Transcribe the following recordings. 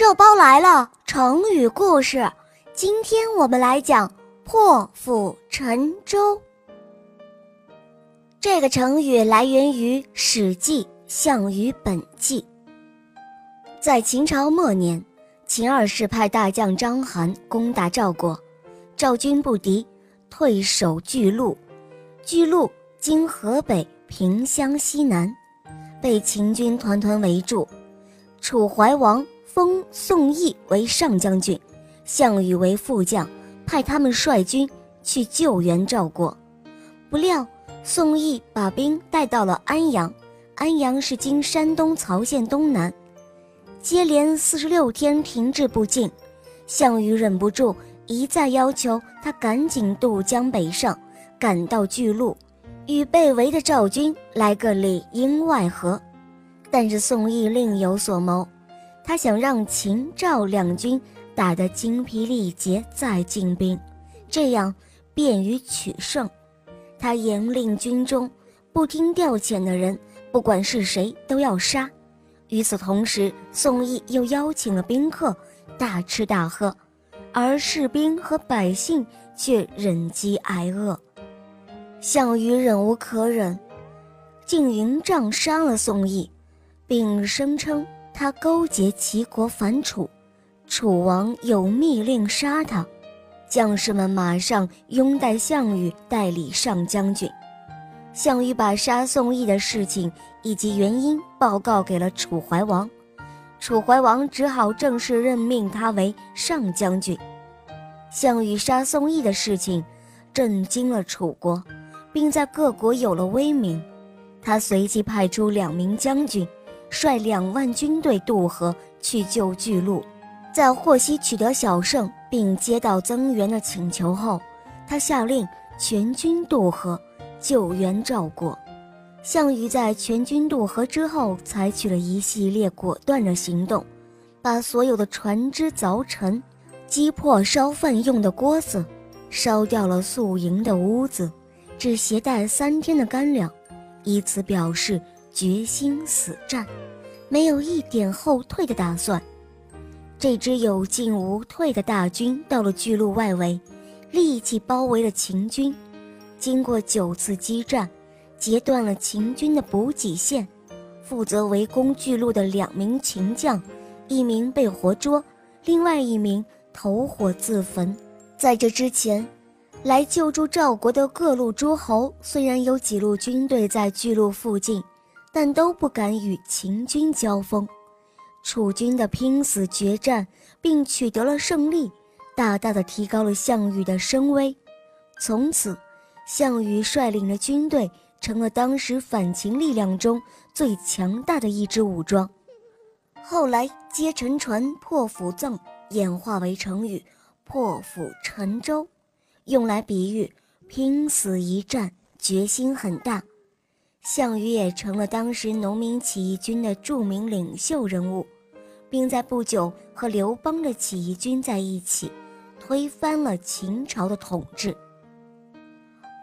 肉包来了，成语故事。今天我们来讲“破釜沉舟”。这个成语来源于《史记·项羽本纪》。在秦朝末年，秦二世派大将章邯攻打赵国，赵军不敌，退守巨鹿。巨鹿今河北平乡西南，被秦军团团围住。楚怀王。封宋义为上将军，项羽为副将，派他们率军去救援赵国。不料宋义把兵带到了安阳，安阳是今山东曹县东南。接连四十六天停滞不进，项羽忍不住一再要求他赶紧渡江北上，赶到巨鹿，与被围的赵军来个里应外合。但是宋义另有所谋。他想让秦赵两军打得精疲力竭，再进兵，这样便于取胜。他严令军中不听调遣的人，不管是谁都要杀。与此同时，宋义又邀请了宾客，大吃大喝，而士兵和百姓却忍饥挨饿。项羽忍无可忍，竟营帐杀了宋义，并声称。他勾结齐国反楚，楚王有密令杀他，将士们马上拥戴项羽代理上将军。项羽把杀宋义的事情以及原因报告给了楚怀王，楚怀王只好正式任命他为上将军。项羽杀宋义的事情震惊了楚国，并在各国有了威名。他随即派出两名将军。率两万军队渡河去救巨鹿，在获悉取得小胜并接到增援的请求后，他下令全军渡河救援赵国。项羽在全军渡河之后，采取了一系列果断的行动，把所有的船只凿沉，击破烧饭用的锅子，烧掉了宿营的屋子，只携带三天的干粮，以此表示。决心死战，没有一点后退的打算。这支有进无退的大军到了巨鹿外围，立即包围了秦军。经过九次激战，截断了秦军的补给线。负责围攻巨鹿的两名秦将，一名被活捉，另外一名投火自焚。在这之前，来救助赵国的各路诸侯，虽然有几路军队在巨鹿附近。但都不敢与秦军交锋，楚军的拼死决战并取得了胜利，大大的提高了项羽的声威。从此，项羽率领的军队成了当时反秦力量中最强大的一支武装。后来，皆沉船破釜赠演化为成语“破釜沉舟”，用来比喻拼死一战，决心很大。项羽也成了当时农民起义军的著名领袖人物，并在不久和刘邦的起义军在一起，推翻了秦朝的统治。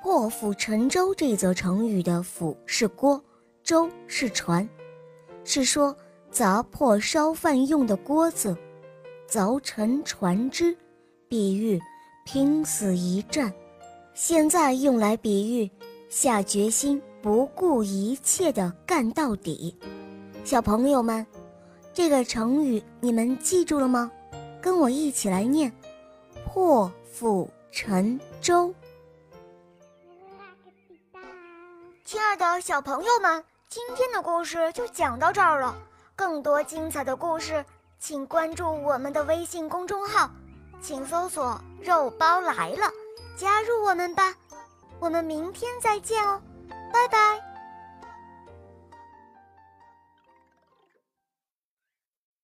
破釜沉舟这则成语的“釜”是锅，“舟”是船，是说砸破烧饭用的锅子，凿沉船只，比喻拼死一战。现在用来比喻下决心。不顾一切的干到底，小朋友们，这个成语你们记住了吗？跟我一起来念：破釜沉舟。亲爱的小朋友们，今天的故事就讲到这儿了。更多精彩的故事，请关注我们的微信公众号，请搜索“肉包来了”，加入我们吧。我们明天再见哦。拜拜。